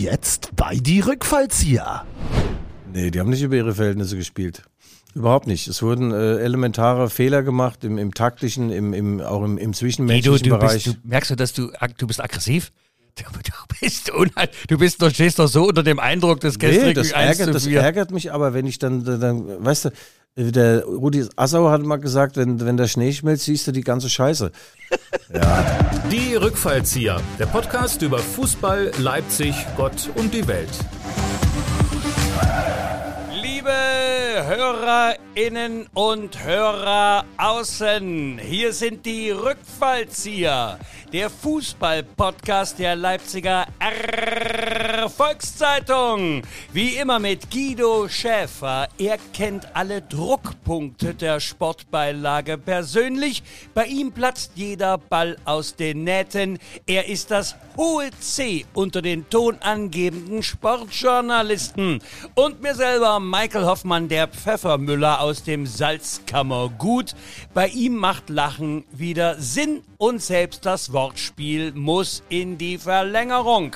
jetzt bei die Rückfallzieher. Nee, die haben nicht über ihre Verhältnisse gespielt. Überhaupt nicht. Es wurden äh, elementare Fehler gemacht im, im taktischen, im, im, auch im, im zwischenmenschlichen Guido, du Bereich. bist, du, merkst du, dass du, du bist aggressiv? Du, du bist unheil, du bist doch, stehst doch so unter dem Eindruck des nee, gestrigen das 1 ärgert, zu das 4. ärgert mich aber, wenn ich dann, dann weißt du, der Rudi Assauer hat mal gesagt, wenn, wenn der Schnee schmilzt, siehst du die ganze Scheiße. Die Rückfallzieher, der Podcast über Fußball, Leipzig, Gott und die Welt. Hörerinnen und Hörer außen, hier sind die Rückfallzieher, der Fußball-Podcast der Leipziger Volkszeitung. Wie immer mit Guido Schäfer. Er kennt alle Druckpunkte der Sportbeilage persönlich. Bei ihm platzt jeder Ball aus den Nähten. Er ist das hohe C unter den tonangebenden Sportjournalisten. Und mir selber, Michael Hoffmann, der Pfeffermüller aus dem Salzkammergut. Bei ihm macht Lachen wieder Sinn und selbst das Wortspiel muss in die Verlängerung.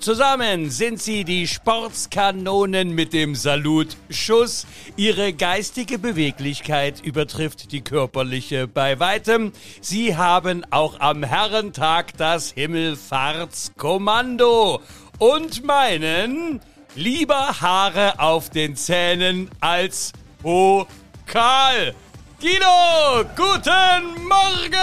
Zusammen sind sie die Sportskanonen mit dem Salutschuss. Ihre geistige Beweglichkeit übertrifft die körperliche bei weitem. Sie haben auch am Herrentag das Himmelfahrtskommando und meinen lieber Haare auf den Zähnen als Pokal. Guido, guten Morgen!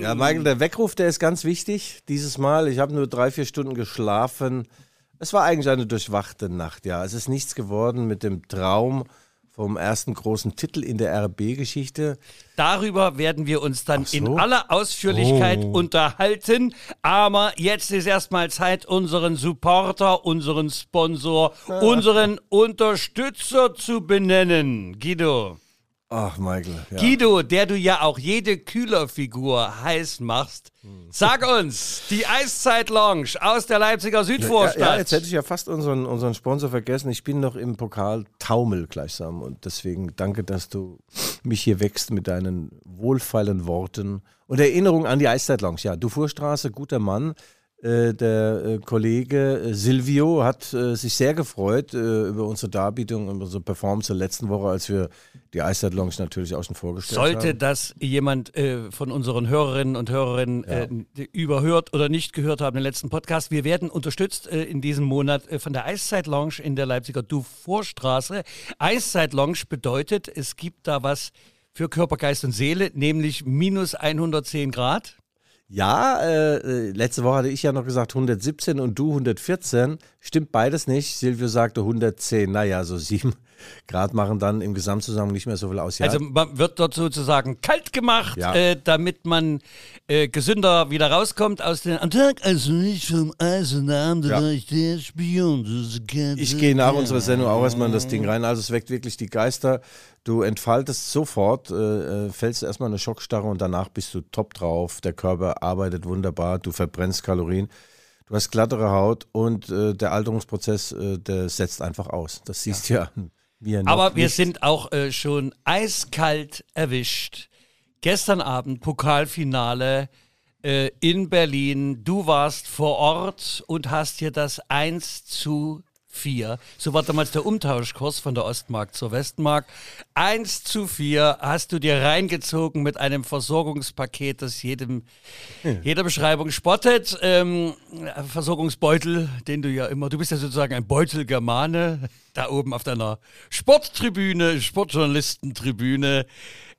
Ja, Michael, der Weckruf, der ist ganz wichtig dieses Mal. Ich habe nur drei, vier Stunden geschlafen. Es war eigentlich eine durchwachte Nacht, ja. Es ist nichts geworden mit dem Traum vom ersten großen Titel in der RB-Geschichte. Darüber werden wir uns dann so. in aller Ausführlichkeit Oh. unterhalten. Aber jetzt ist erstmal Zeit, unseren Supporter, unseren Sponsor, unseren Unterstützer zu benennen. Guido. Ach, Michael. Ja. Guido, der du ja auch jede Kühlerfigur heiß machst. Sag uns, die Eiszeit Lounge aus der Leipziger Ja, Südvorstadt. ja, jetzt hätte ich ja fast unseren, unseren Sponsor vergessen. Ich bin noch im Pokal Taumel gleichsam und deswegen danke, dass du mich hier wächst mit deinen wohlfeilen Worten und Erinnerung an die Eiszeit Lounge. Ja, Dufourstraße, guter Mann. Äh, der äh, Kollege äh, Silvio hat äh, sich sehr gefreut äh, über unsere Darbietung und unsere Performance der letzten Woche, als wir die Eiszeit Lounge natürlich außen vor gestellt Sollte haben. das jemand äh, von unseren Hörerinnen und Hörerinnen äh, überhört oder nicht gehört haben, den letzten Podcast, wir werden unterstützt äh, in diesem Monat äh, von der Eiszeit Lounge in der Leipziger Dufourstraße. Eiszeit Lounge bedeutet, es gibt da was für Körper, Geist und Seele, nämlich minus 110 Grad. Ja, äh, äh, letzte Woche hatte ich ja noch gesagt 117 und du 114. Stimmt beides nicht. Silvio sagte 110. Naja, so sieben Grad machen dann im Gesamtzusammenhang nicht mehr so viel aus. Ja, Also man wird dort sozusagen kalt gemacht, Ja. äh, damit man äh, gesünder wieder rauskommt aus den Tag, also nicht vom Eisenarm, Ja. der der Spion. ich gehe nach unserer Sendung auch erstmal in das Ding rein. Also es weckt wirklich die Geister. Du entfaltest sofort, äh, äh, fällst erstmal eine Schockstarre und danach bist du top drauf. Der Körper arbeitet wunderbar, du verbrennst Kalorien. Du hast glattere Haut und äh, der Alterungsprozess, äh, der setzt einfach aus. Das siehst du ja. an noch Aber wir nicht. sind auch äh, schon eiskalt erwischt. Gestern Abend Pokalfinale äh, in Berlin. Du warst vor Ort und hast hier das 1 zu 4. So war damals der Umtauschkurs von der Ostmark zur Westmark. 1 zu 4 hast du dir reingezogen mit einem Versorgungspaket, das jedem, jeder Beschreibung spottet. Ähm, Versorgungsbeutel, den du ja immer, du bist ja sozusagen ein Beutelgermane, da oben auf deiner Sporttribüne, Sportjournalistentribüne.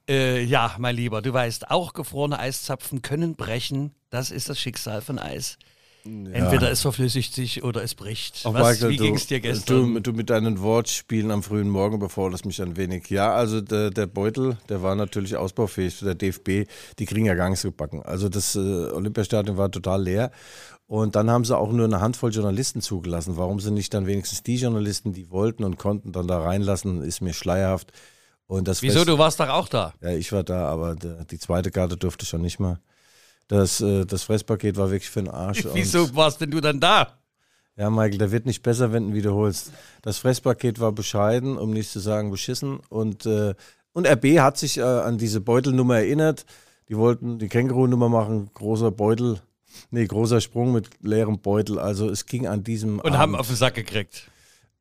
Äh, ja, mein Lieber, du weißt, auch gefrorene Eiszapfen können brechen. Das ist das Schicksal von Eis. Entweder es verflüssigt sich oder es bricht. Was, Michael, wie ging es dir gestern? Du, du mit deinen Wortspielen am frühen Morgen beforderst mich ein wenig. Ja, also der, der Beutel, der war natürlich ausbaufähig für der DFB. Die kriegen ja gar nichts gebacken. Also das äh, Olympiastadion war total leer. Und dann haben sie auch nur eine Handvoll Journalisten zugelassen. Warum sie nicht dann wenigstens die Journalisten, die wollten und konnten, dann da reinlassen, ist mir schleierhaft. Und das Wieso, Fest- du warst doch auch da. Ja, ich war da, aber die zweite Karte durfte schon nicht mehr. Das, äh, das Fresspaket war wirklich für den Arsch. Wieso warst denn du dann da? ja, Michael, der wird nicht besser, wenn du wiederholst. Das Fresspaket war bescheiden, um nicht zu sagen beschissen. Und, äh, und RB hat sich äh, an diese Beutelnummer erinnert. Die wollten die Känguru-Nummer machen, großer Beutel, nee, großer Sprung mit leerem Beutel. Also es ging an diesem Und haben auf den Sack gekriegt.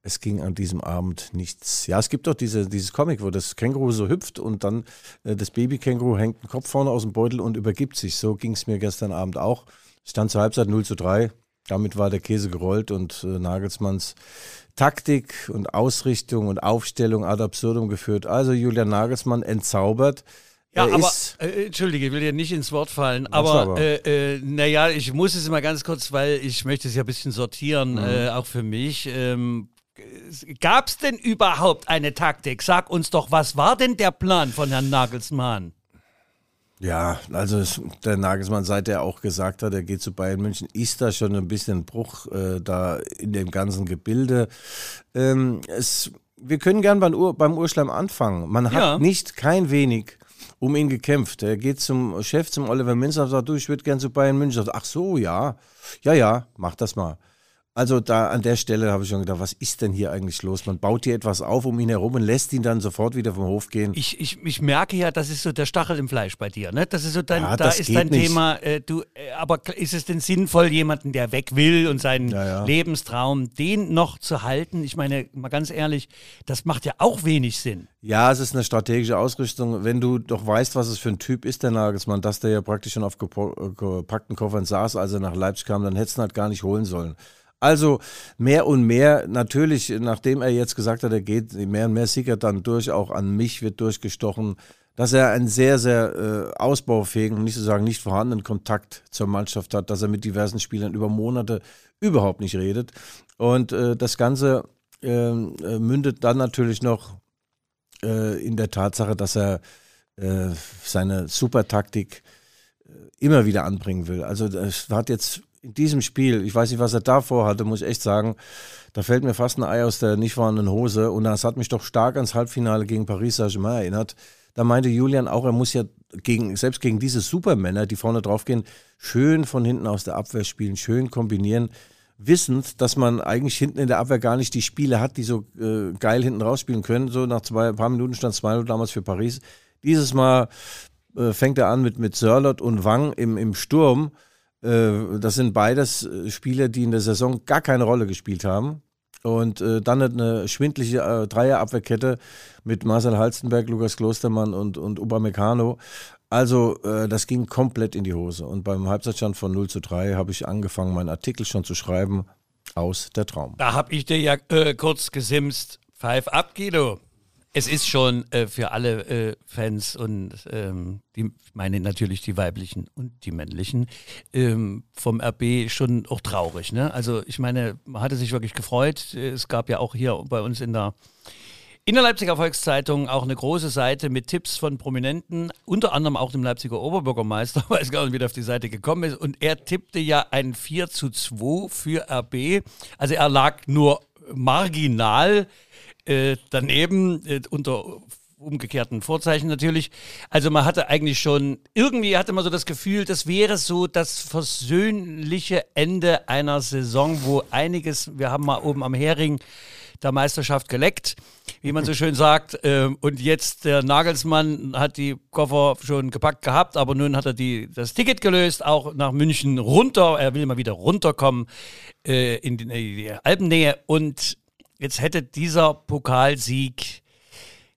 Es ging an diesem Abend nichts. Ja, es gibt doch diese, dieses Comic, wo das Känguru so hüpft und dann äh, das Babykänguru hängt den Kopf vorne aus dem Beutel und übergibt sich. So ging es mir gestern Abend auch. Stand zur Halbzeit 0 zu 3. Damit war der Käse gerollt und äh, Nagelsmanns Taktik und Ausrichtung und Aufstellung ad absurdum geführt. Also Julian Nagelsmann entzaubert. Ja, Er aber, ist, äh, Entschuldige, ich will dir nicht ins Wort fallen, Was aber, aber? Äh, äh, naja, ich muss es mal ganz kurz, weil ich möchte es ja ein bisschen sortieren, Mhm. äh, auch für mich. Ähm, Gab es denn überhaupt eine Taktik? Sag uns doch, was war denn der Plan von Herrn Nagelsmann? Ja, also der Nagelsmann, seit er auch gesagt hat, er geht zu Bayern München, ist da schon ein bisschen Bruch äh, da in dem ganzen Gebilde. Ähm, es, wir können gern beim, Ur, beim Urschleim anfangen. Man hat Ja. nicht kein wenig um ihn gekämpft. Er geht zum Chef, zum Oliver Minzer und sagt, du, ich würde gern zu Bayern München. Sagt, Ach so, ja, ja, ja, mach das mal. Also da an der Stelle habe ich schon gedacht, was ist denn hier eigentlich los? Man baut hier etwas auf um ihn herum und lässt ihn dann sofort wieder vom Hof gehen. Ich, ich, ich merke ja, das ist so der Stachel im Fleisch bei dir, ne? Das ist so dein, Ja, da ist dein nicht. Thema. Äh, du, äh, aber ist es denn sinnvoll, jemanden, der weg will und seinen Ja, ja. Lebenstraum, den noch zu halten? Ich meine, mal ganz ehrlich, das macht ja auch wenig Sinn. Ja, es ist eine strategische Ausrichtung. Wenn du doch weißt, was es für ein Typ ist, der Nagelsmann, dass der ja praktisch schon auf äh, gepackten Koffern saß, als er nach Leipzig kam, dann hättest du ihn halt gar nicht holen sollen. Also mehr und mehr, natürlich, nachdem er jetzt gesagt hat, er geht, mehr und mehr sickert dann durch, auch an mich wird durchgestochen, dass er einen sehr, sehr äh, ausbaufähigen, um nicht zu sagen nicht vorhandenen Kontakt zur Mannschaft hat, dass er mit diversen Spielern über Monate überhaupt nicht redet. Und äh, das Ganze ähm, äh, mündet dann natürlich noch äh, in der Tatsache, dass er äh, seine Supertaktik äh, immer wieder anbringen will. Also es hat jetzt in diesem Spiel, ich weiß nicht, was er davor hatte, muss ich echt sagen, da fällt mir fast ein Ei aus der nicht vorhandenen Hose und das hat mich doch stark ans Halbfinale gegen Paris Saint-Germain erinnert. Da meinte Julian auch, er muss ja gegen, selbst gegen diese Supermänner, die vorne draufgehen, schön von hinten aus der Abwehr spielen, schön kombinieren wissend, dass man eigentlich hinten in der Abwehr gar nicht die Spieler hat, die so äh, geil hinten rausspielen können. So nach zwei paar Minuten stand 2-0 damals für Paris. Dieses Mal äh, fängt er an mit, mit Sörlot und Wang im, im Sturm. Äh, das sind beides äh, Spieler, die in der Saison gar keine Rolle gespielt haben. Und äh, dann eine schwindliche äh, Dreierabwehrkette mit Marcel Halstenberg, Lukas Klostermann und, und Upamecano. Also äh, das ging komplett in die Hose. Und beim Halbzeitstand von 0 zu 3 habe ich angefangen, meinen Artikel schon zu schreiben aus der Traum. Da habe ich dir ja äh, kurz gesimst. Pfeif ab, Guido. Es ist schon äh, für alle äh, Fans und ähm, die, meine natürlich die weiblichen und die männlichen ähm, vom RB schon auch traurig. Ne? Also ich meine, man hatte sich wirklich gefreut. Es gab ja auch hier bei uns in der in der Leipziger Volkszeitung auch eine große Seite mit Tipps von Prominenten, unter anderem auch dem Leipziger Oberbürgermeister, weiß gar nicht, wie der auf die Seite gekommen ist. Und er tippte ja ein 4 zu 2 für RB. Also er lag nur marginal äh, daneben, äh, unter umgekehrten Vorzeichen natürlich. Also man hatte eigentlich schon, irgendwie hatte man so das Gefühl, das wäre so das versöhnliche Ende einer Saison, wo einiges, wir haben mal oben am Hering der Meisterschaft geleckt, wie man so schön sagt. Ähm, und jetzt der Nagelsmann hat die Koffer schon gepackt gehabt, aber nun hat er die, das Ticket gelöst, auch nach München runter. Er will mal wieder runterkommen äh, in die, in die Alpennähe. Und jetzt hätte dieser Pokalsieg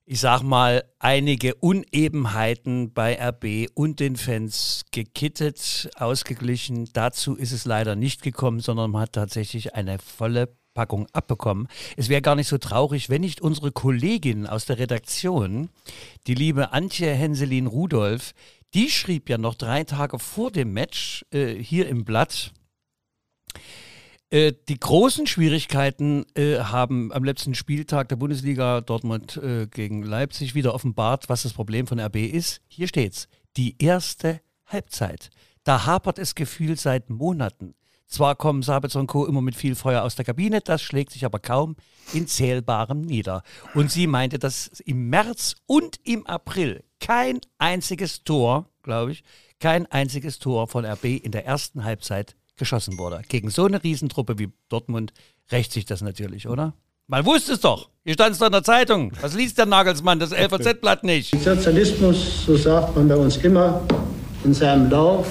ich sag mal, einige Unebenheiten bei RB und den Fans gekittet, ausgeglichen. Dazu ist es leider nicht gekommen, sondern man hat tatsächlich eine volle Packung abbekommen. Es wäre gar nicht so traurig, wenn nicht unsere Kollegin aus der Redaktion, die liebe Antje Henselin Rudolph, die schrieb ja noch drei Tage vor dem Match äh, hier im Blatt, äh, die großen Schwierigkeiten äh, haben am letzten Spieltag der Bundesliga Dortmund äh, gegen Leipzig wieder offenbart, was das Problem von RB ist. Hier steht's. Die erste Halbzeit. Da hapert es gefühlt seit Monaten. Zwar kommen Sabitzer und Co. immer mit viel Feuer aus der Kabine, das schlägt sich aber kaum in Zählbarem nieder. Und sie meinte, dass im März und im April kein einziges Tor, glaube ich, kein einziges Tor von RB in der ersten Halbzeit geschossen wurde. Gegen so eine Riesentruppe wie Dortmund rächt sich das natürlich, oder? Man wusste es doch. Hier stand es doch in der Zeitung. Was liest der Nagelsmann, das LVZ-Blatt nicht? Sozialismus, so sagt man bei uns immer, In seinem Lauf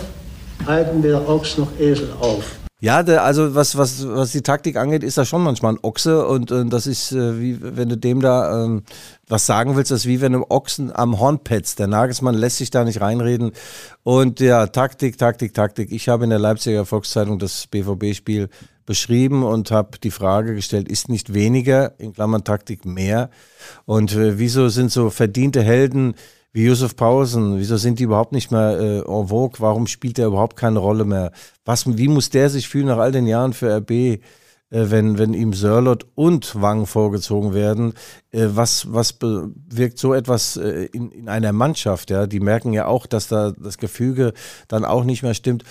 halten weder Ochs noch Esel auf. Ja, der, also was, was, was die Taktik angeht, ist er schon manchmal ein Ochse und äh, das ist äh, wie wenn du dem da ähm, was sagen willst, das ist wie wenn du Ochsen am Horn petzt. Der Nagelsmann lässt sich da nicht reinreden. Und ja, Taktik, Taktik, Taktik. Ich habe in der Leipziger Volkszeitung das BVB-Spiel beschrieben und habe die Frage gestellt, ist nicht weniger, in Klammern Taktik, mehr? Und äh, wieso sind so verdiente Helden wie Josef Pausen, wieso sind die überhaupt nicht mehr äh, en vogue? Warum spielt der überhaupt keine Rolle mehr? Was, wie muss der sich fühlen nach all den Jahren für RB, äh, wenn, wenn ihm Sörlot und Wang vorgezogen werden? Äh, was, was bewirkt so etwas äh, in, in einer Mannschaft? Ja? Die merken ja auch, dass da das Gefüge dann auch nicht mehr stimmt.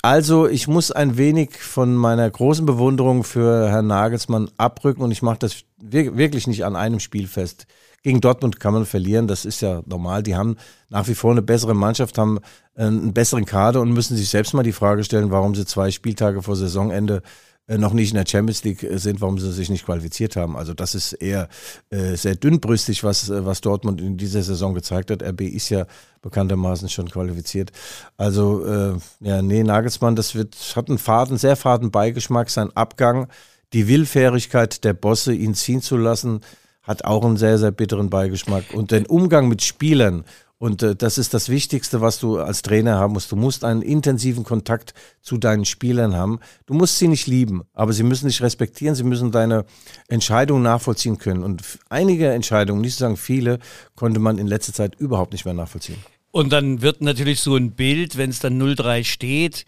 Also ich muss ein wenig von meiner großen Bewunderung für Herrn Nagelsmann abrücken und ich mache das wirklich nicht an einem Spiel fest. Gegen Dortmund kann man verlieren, das ist ja normal. Die haben nach wie vor eine bessere Mannschaft, haben einen besseren Kader und müssen sich selbst mal die Frage stellen, warum sie zwei Spieltage vor Saisonende äh, noch nicht in der Champions League äh, sind, warum sie sich nicht qualifiziert haben. Also das ist eher äh, sehr dünnbrüstig, was, äh, was Dortmund in dieser Saison gezeigt hat. RB ist ja bekanntermaßen schon qualifiziert. Also äh, ja, nee, Nagelsmann, das wird, hat einen faden, sehr faden Beigeschmack, sein Abgang, die Willfährigkeit der Bosse, ihn ziehen zu lassen, hat auch einen sehr, sehr bitteren Beigeschmack. Und den Umgang mit Spielern, und äh, das ist das Wichtigste, was du als Trainer haben musst. Du musst einen intensiven Kontakt zu deinen Spielern haben. Du musst sie nicht lieben, aber sie müssen dich respektieren, sie müssen deine Entscheidungen nachvollziehen können. Und einige Entscheidungen, nicht zu sagen viele, konnte man in letzter Zeit überhaupt nicht mehr nachvollziehen. Und dann wird natürlich so ein Bild, wenn es dann 0-3 steht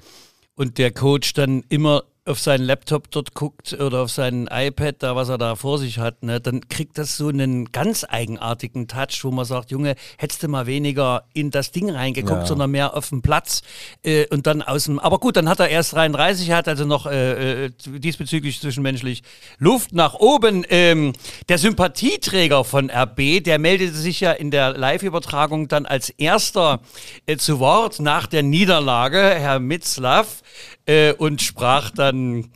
und der Coach dann immer auf seinen Laptop dort guckt oder auf sein iPad, da was er da vor sich hat, ne, dann kriegt das so einen ganz eigenartigen Touch, wo man sagt, Junge, hättest du mal weniger in das Ding reingeguckt, ja. sondern mehr auf den Platz äh, und dann aus dem. Aber gut, dann hat er erst 33, hat also noch äh, äh, diesbezüglich zwischenmenschlich Luft nach oben. Ähm, der Sympathieträger von RB, der meldete sich ja in der Live-Übertragung dann als erster äh, zu Wort nach der Niederlage, Herr Mitzlaff äh, und sprach dann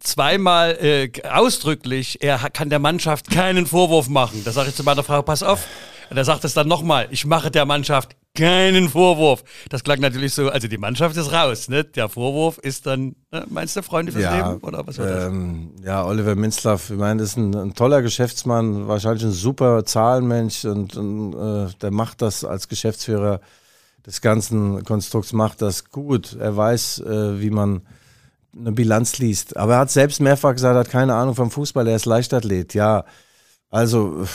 zweimal äh, ausdrücklich, er kann der Mannschaft keinen Vorwurf machen. Da sage ich zu meiner Frau, pass auf. Und er sagt es dann nochmal, ich mache der Mannschaft keinen Vorwurf. Das klang natürlich so, also die Mannschaft ist raus, ne? Der Vorwurf ist dann, ne? meinst du Freunde fürs ja, Leben oder was war das? Ähm, ja, Oliver Minzlaff, ich meine, ist ein, ein, toller Geschäftsmann, wahrscheinlich ein super Zahlenmensch und, und äh, der macht das als Geschäftsführer des ganzen Konstrukts macht das gut. Er weiß, äh, wie man eine Bilanz liest. Aber er hat selbst mehrfach gesagt, er hat keine Ahnung vom Fußball, er ist Leichtathlet. Ja, also,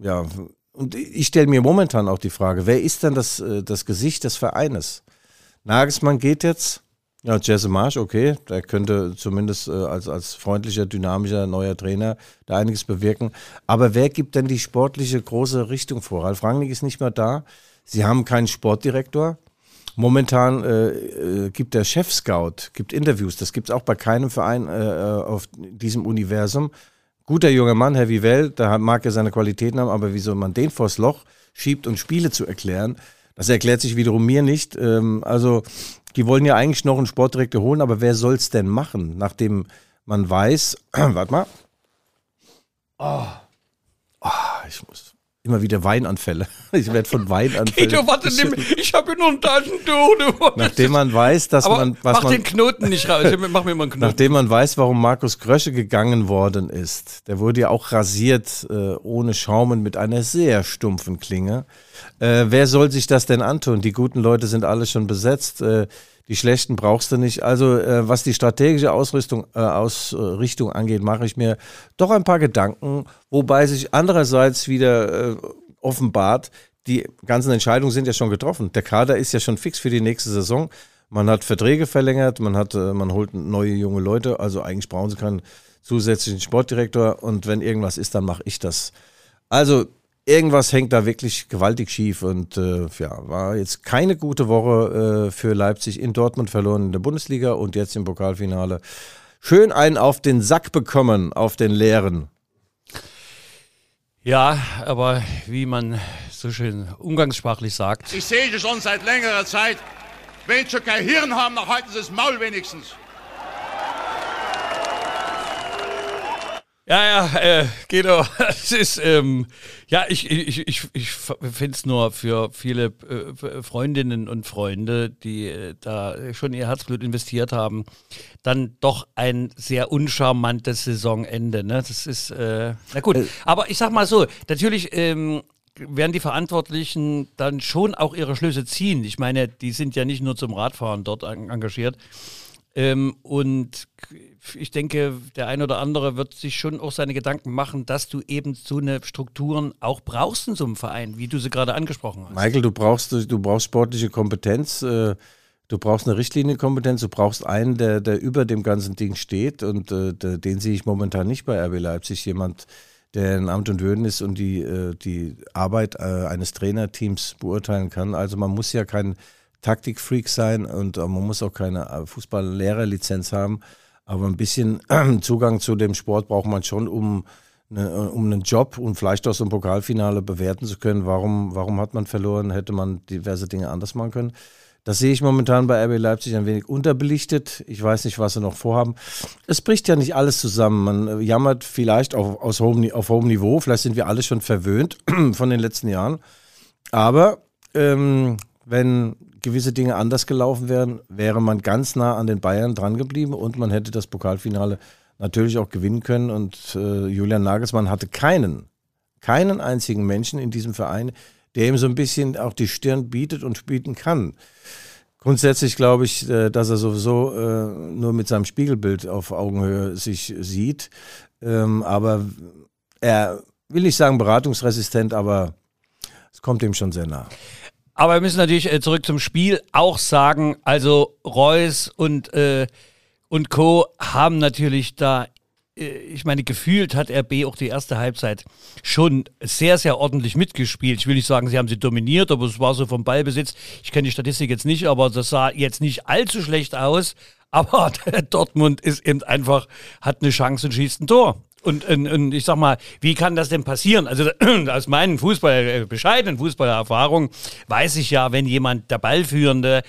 ja. Und ich stelle mir momentan auch die Frage, wer ist denn das, äh, das Gesicht des Vereines? Nagelsmann geht jetzt. Ja, Jesse Marsch, okay, der könnte zumindest äh, als, als freundlicher, dynamischer neuer Trainer da einiges bewirken. Aber wer gibt denn die sportliche große Richtung vor? Ralf Rangnick ist nicht mehr da. Sie haben keinen Sportdirektor. Momentan äh, äh, gibt der Chef-Scout, gibt Interviews, das gibt es auch bei keinem Verein äh, äh, auf diesem Universum. Guter junger Mann, Herr Vivell, da mag er seine Qualitäten haben, aber wieso man den vors Loch schiebt und Spiele zu erklären, das erklärt sich wiederum mir nicht. Ähm, also, die wollen ja eigentlich noch einen Sportdirektor holen, aber wer soll es denn machen, nachdem man weiß, warte mal. Oh. oh, ich muss immer wieder Weinanfälle. Ich werde von Weinanfällen. Guido, warte, nimm, ich habe hier nur ein Taschentuch. Nachdem man weiß, dass Aber man... Was mach man, den Knoten nicht raus, mach mir mal einen Knoten. Nachdem man weiß, warum Markus Grösche gegangen worden ist. Der wurde ja auch rasiert, äh, ohne Schaumen, mit einer sehr stumpfen Klinge. Äh, wer soll sich das denn antun? Die guten Leute sind alle schon besetzt. Äh, die schlechten brauchst du nicht. Also äh, was die strategische Ausrüstung, äh, Ausrichtung angeht, mache ich mir doch ein paar Gedanken, wobei sich andererseits wieder äh, offenbart, die ganzen Entscheidungen sind ja schon getroffen. Der Kader ist ja schon fix für die nächste Saison. Man hat Verträge verlängert, man hat, äh, man holt neue junge Leute. Also eigentlich brauchen sie keinen zusätzlichen Sportdirektor. Und wenn irgendwas ist, dann mache ich das. Also irgendwas hängt da wirklich gewaltig schief und äh, ja, war jetzt keine gute Woche äh, für Leipzig in Dortmund verloren in der Bundesliga und jetzt im Pokalfinale. Schön einen auf den Sack bekommen, auf den leeren. Ja, aber wie man so schön umgangssprachlich sagt. Ich sehe schon seit längerer Zeit. Wenn sie kein Hirn haben, dann halten sie das Maul wenigstens. Ja, ja, äh, Guido, es ist, ähm, ja, ich, ich, ich, ich finde es nur für viele äh, Freundinnen und Freunde, die äh, da schon ihr Herzblut investiert haben, dann doch ein sehr uncharmantes Saisonende. Ne? Das ist, äh, na gut, aber ich sag mal so, natürlich ähm, werden die Verantwortlichen dann schon auch ihre Schlüsse ziehen. Ich meine, die sind ja nicht nur zum Radfahren dort engagiert. Ähm, und ich denke, der ein oder andere wird sich schon auch seine Gedanken machen, dass du eben so eine Strukturen auch brauchst in so einem Verein, wie du sie gerade angesprochen hast. Michael, du brauchst, du brauchst sportliche Kompetenz, äh, du brauchst eine Richtlinienkompetenz, du brauchst einen, der, der über dem ganzen Ding steht und äh, den sehe ich momentan nicht bei RB Leipzig. Jemand, der in Amt und Würden ist und die, äh, die Arbeit eines Trainerteams beurteilen kann. Also man muss ja kein Taktikfreak sein und man muss auch keine Fußballlehrerlizenz haben. Aber ein bisschen Zugang zu dem Sport braucht man schon, um, eine, um einen Job und vielleicht auch so ein Pokalfinale bewerten zu können. Warum, warum hat man verloren? Hätte man diverse Dinge anders machen können? Das sehe ich momentan bei RB Leipzig ein wenig unterbelichtet. Ich weiß nicht, was sie noch vorhaben. Es bricht ja nicht alles zusammen. Man jammert vielleicht auf, aus hohem, auf hohem Niveau. Vielleicht sind wir alle schon verwöhnt von den letzten Jahren. Aber ähm, wenn gewisse Dinge anders gelaufen wären, wäre man ganz nah an den Bayern dran geblieben und man hätte das Pokalfinale natürlich auch gewinnen können. Und äh, Julian Nagelsmann hatte keinen, keinen einzigen Menschen in diesem Verein, der ihm so ein bisschen auch die Stirn bietet und bieten kann. Grundsätzlich glaube ich, äh, dass er sowieso äh, nur mit seinem Spiegelbild auf Augenhöhe sich sieht. Ähm, aber er will nicht sagen beratungsresistent, aber es kommt ihm schon sehr nah. Aber wir müssen natürlich äh, zurück zum Spiel auch sagen, also Reus und, äh, und Co. haben natürlich da, äh, ich meine, gefühlt hat RB auch die erste Halbzeit schon sehr, sehr ordentlich mitgespielt. Ich will nicht sagen, sie haben sie dominiert, aber es war so vom Ballbesitz. Ich kenne die Statistik jetzt nicht, aber das sah jetzt nicht allzu schlecht aus. Aber Dortmund ist eben einfach, hat eine Chance und schießt ein Tor. Und, und, und, ich sag mal, wie kann das denn passieren? Also aus meinen Fußball, äh, bescheidenen Fußballerfahrungen weiß ich ja, wenn jemand der Ballführende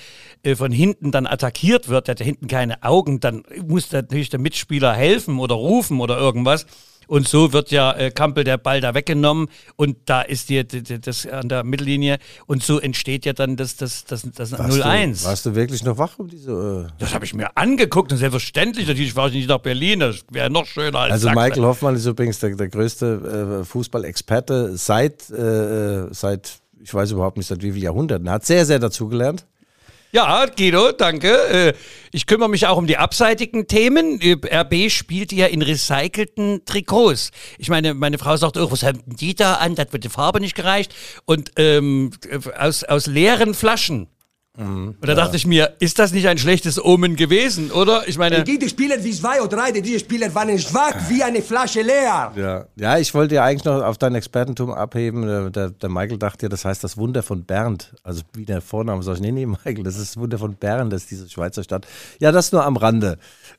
äh, von hinten dann attackiert wird, der hat hinten keine Augen, dann muss natürlich der Mitspieler helfen oder rufen oder irgendwas. Und so wird ja äh, Kampel der Ball da weggenommen und da ist die, das an der Mittellinie und so entsteht ja dann das, das, das, das 0-1. Warst du wirklich noch wach um diese? Äh das habe ich mir angeguckt und selbstverständlich, natürlich fahre ich nicht nach Berlin, das wäre noch schöner als Also Sachsen. Michael Hoffmann ist übrigens der, der größte äh, Fußballexperte seit, äh, seit, ich weiß überhaupt nicht seit wie vielen Jahrhunderten. Er hat sehr, sehr dazugelernt. Ja, Guido, danke. Äh, ich kümmere mich auch um die abseitigen Themen. RB spielt ja in recycelten Trikots. Ich meine, meine Frau sagt, oh, was haben die da an? Das wird die Farbe nicht gereicht. Und ähm, aus, aus leeren Flaschen. Mhm, und da ja. dachte ich mir, ist das nicht ein schlechtes Omen gewesen, oder? Ich meine. Die Spieler wie zwei oder drei, diese Spieler waren schwach wie eine Flasche leer. Ja, ja ich wollte ja eigentlich noch auf dein Expertentum abheben. Der, der Michael dachte ja, das heißt das Wunder von Bernd. Also wie der Vorname sag ich, nee, nee, Michael, das ist das Wunder von Bern, das ist diese Schweizer Stadt. Ja, das nur am Rande.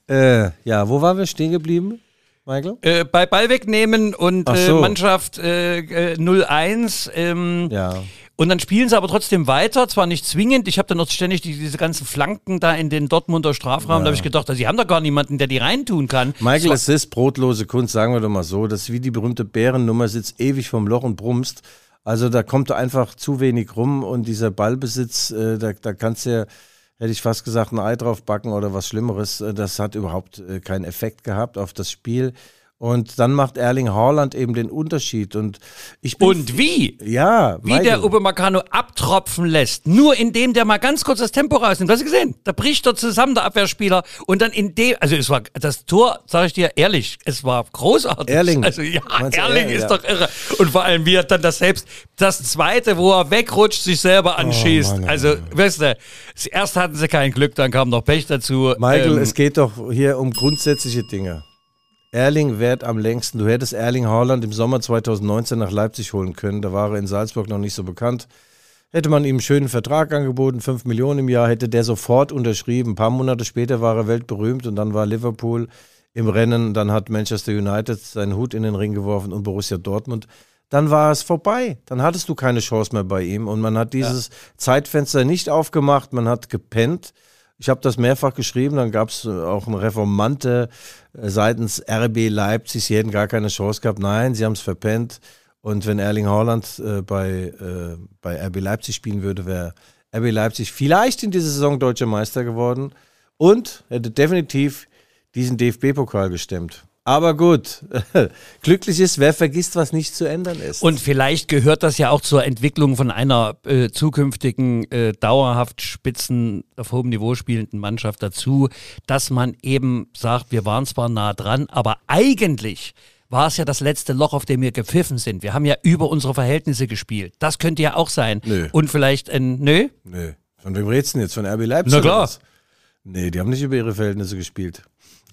Äh, ja, wo waren wir stehen geblieben? Michael? Äh, bei Ball wegnehmen und äh, so. äh, Mannschaft 0-1. Ähm, ja. Und dann spielen sie aber trotzdem weiter, zwar nicht zwingend. Ich habe dann noch ständig die, diese ganzen Flanken da in den Dortmunder Strafraum. Ja. Da habe ich gedacht, also, sie haben da gar niemanden, der die reintun kann. Michael, es ist brotlose Kunst, sagen wir doch mal so. Das ist wie die berühmte Bärennummer, sitzt ewig vom Loch und brummst. Also da kommt einfach zu wenig rum und dieser Ballbesitz, äh, da, da kannst du ja, hätte ich fast gesagt, ein Ei drauf backen oder was Schlimmeres. Äh, das hat überhaupt äh, keinen Effekt gehabt auf das Spiel. Und dann macht Erling Haaland eben den Unterschied. Und ich bin Und wie? Ja. Wie der Upamecano abtropfen lässt. Nur indem der mal ganz kurz das Tempo rausnimmt. Hast du gesehen? Da bricht er zusammen, der Abwehrspieler. Und dann in dem, also es war, das Tor, sage ich dir ehrlich, es war großartig. Erling. Also ja, Erling ist ja. doch irre. Und vor allem, wie er dann das selbst, das zweite, wo er wegrutscht, sich selber oh, anschießt. Oh, Mann, also, Mann. weißt du, erst hatten sie kein Glück, dann kam noch Pech dazu. Michael, ähm, es geht doch hier um grundsätzliche Dinge. Erling währt am längsten. Du hättest Erling Haaland im Sommer 2019 nach Leipzig holen können. Da war er in Salzburg noch nicht so bekannt. Hätte man ihm einen schönen Vertrag angeboten, 5 Millionen im Jahr, hätte der sofort unterschrieben. Ein paar Monate später war er weltberühmt und dann war Liverpool im Rennen. Dann hat Manchester United seinen Hut in den Ring geworfen und Borussia Dortmund. Dann war es vorbei. Dann hattest du keine Chance mehr bei ihm und man hat dieses ja. Zeitfenster nicht aufgemacht. Man hat gepennt Ich habe das mehrfach geschrieben, dann gab es auch eine Reformante äh, seitens RB Leipzig, sie hätten gar keine Chance gehabt. Nein, sie haben es verpennt. Und wenn Erling Haaland äh, bei, äh, bei RB Leipzig spielen würde, wäre RB Leipzig vielleicht in dieser Saison deutscher Meister geworden und hätte definitiv diesen DFB-Pokal gestemmt. Aber gut, glücklich ist, wer vergisst, was nicht zu ändern ist. Und vielleicht gehört das ja auch zur Entwicklung von einer äh, zukünftigen äh, dauerhaft spitzen auf hohem Niveau spielenden Mannschaft dazu, dass man eben sagt, wir waren zwar nah dran, aber eigentlich war es ja das letzte Loch, auf dem wir gepfiffen sind. Wir haben ja über unsere Verhältnisse gespielt. Das könnte ja auch sein. Nö. Und vielleicht ein, nö? Nö. Von wem redest du denn jetzt? Von RB Leipzig? Na klar. Nee, die haben nicht über ihre Verhältnisse gespielt.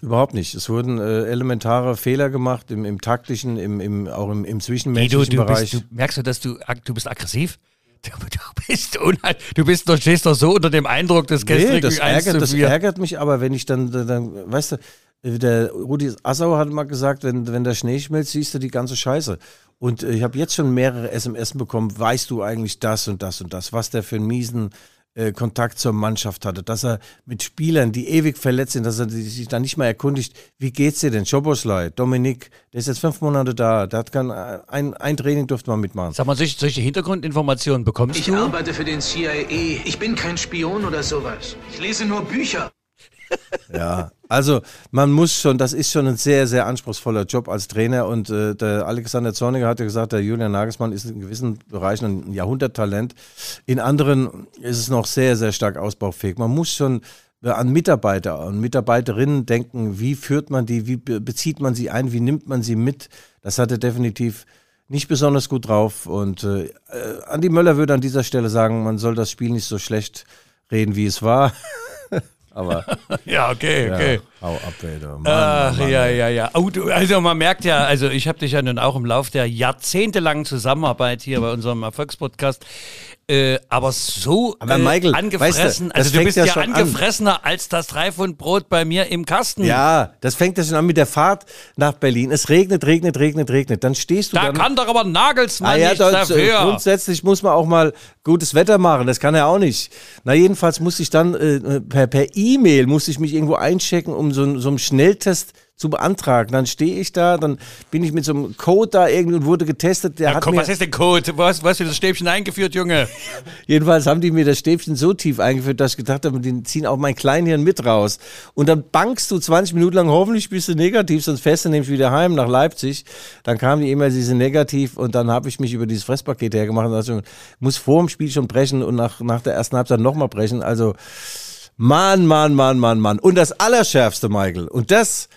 Überhaupt nicht. Es wurden äh, elementare Fehler gemacht im, im taktischen, im, im, auch im, im Guido, zwischenmenschlichen du, Bereich. bist, du merkst du, dass du, du bist aggressiv? Du, du bist unheil, du bist doch, stehst doch so unter dem Eindruck des Nee, gestrigen das 1 ärgert, das 4. ärgert mich aber, wenn ich dann, dann weißt du, der Rudi Assauer hat mal gesagt, wenn, wenn der Schnee schmilzt, siehst du die ganze Scheiße. Und äh, ich habe jetzt schon mehrere SMS bekommen, weißt du eigentlich das und das und das, was der für einen miesen äh, Kontakt zur Mannschaft hatte, dass er mit Spielern, die ewig verletzt sind, dass er sich dann nicht mal erkundigt, wie geht's dir denn? Schoboslai, Dominik, der ist jetzt fünf Monate da, der hat kein, ein, ein Training durfte man mitmachen. Sag mal, solche, solche Hintergrundinformationen bekommst Ich du? arbeite für den CIA. Ich bin kein Spion oder sowas. Ich lese nur Bücher. Ja, also man muss schon, das ist schon ein sehr, sehr anspruchsvoller Job als Trainer und äh, der Alexander Zorniger hat ja gesagt, der Julian Nagelsmann ist in gewissen Bereichen ein Jahrhunderttalent. In anderen ist es noch sehr, sehr stark ausbaufähig. Man muss schon äh, an Mitarbeiter und Mitarbeiterinnen denken, wie führt man die, wie be- bezieht man sie ein, wie nimmt man sie mit. Das hat er definitiv nicht besonders gut drauf und äh, äh, Andi Möller würde an dieser Stelle sagen, man soll das Spiel nicht so schlecht reden, wie es war. Aber Ja, okay, okay. ja, hau ab, ey, du. Mann, Ach, Mann. ja, ja, ja. Oh, du, also man merkt ja, also ich habe dich ja nun auch im Lauf der jahrzehntelangen Zusammenarbeit hier bei unserem Erfolgspodcast, äh, aber so Aber äh, Michael, angefressen, weißt du, also du bist ja ja, schon an. angefressener als das Dreifundbrot bei mir im Kasten. Ja, das fängt ja schon an mit der Fahrt nach Berlin. Es regnet, regnet, regnet, regnet. Dann stehst du Da dann. kann doch aber Nagelsmann Ah ja, nichts dafür. grundsätzlich muss man auch mal gutes Wetter machen. Das kann er auch nicht. Na jedenfalls musste ich dann äh, per per E-Mail musste ich mich irgendwo einchecken, um so, so einen Schnelltest zu beantragen. Dann stehe ich da, dann bin ich mit so einem Code da irgendwie und wurde getestet. Der Ja, hat komm, mir, was ist denn Code? Wo hast du das Stäbchen eingeführt, Junge? Jedenfalls haben die mir das Stäbchen so tief eingeführt, dass ich gedacht habe, die ziehen auch mein Kleinhirn mit raus. Und dann bankst du 20 Minuten lang, hoffentlich bist du negativ, sonst fährst du nämlich wieder heim nach Leipzig. Dann kam die E-Mail, sie sind negativ und dann habe ich mich über dieses Fresspaket hergemacht und dachte, ich muss vor dem Spiel schon brechen und nach, nach der ersten Halbzeit nochmal brechen. Also, Mann, Mann, Mann, Mann, Mann. Und das Allerschärfste, Michael, und das